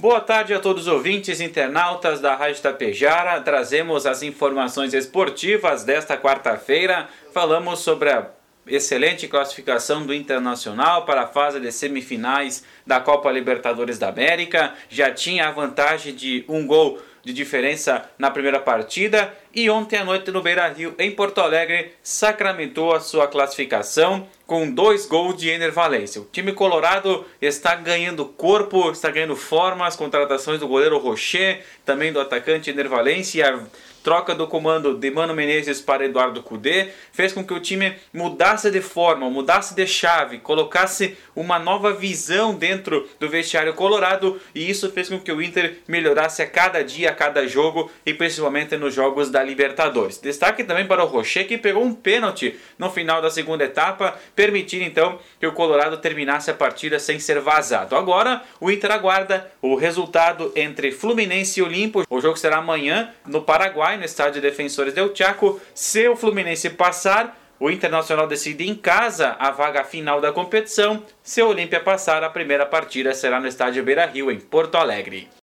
Boa tarde a todos os ouvintes internautas da Rádio Tapejara. Trazemos as informações esportivas desta quarta-feira. Falamos sobre a excelente classificação do Internacional para a fase de semifinais da Copa Libertadores da América. Já tinha a vantagem de um gol de diferença na primeira partida e ontem à noite no Beira Rio, em Porto Alegre, sacramentou a sua classificação com dois gols de Ener. O time colorado está ganhando corpo, está ganhando forma, as contratações do goleiro Rocher, também do atacante Ener Valência troca do comando de Mano Menezes para Eduardo Cudê fez com que o time mudasse de forma, mudasse de chave, colocasse uma nova visão dentro do vestiário colorado e isso fez com que o Inter melhorasse a cada dia, a cada jogo e principalmente nos jogos da Libertadores. Destaque também para o Rocher que pegou um pênalti no final da segunda etapa, permitindo então que o Colorado terminasse a partida sem ser vazado. Agora o Inter aguarda o resultado entre Fluminense e Olimpo. O jogo será amanhã no Paraguai no estádio Defensores del Chaco. Se o Fluminense passar, o Internacional decide em casa a vaga final da competição. Se o Olímpia passar, a primeira partida será no estádio Beira Rio, em Porto Alegre.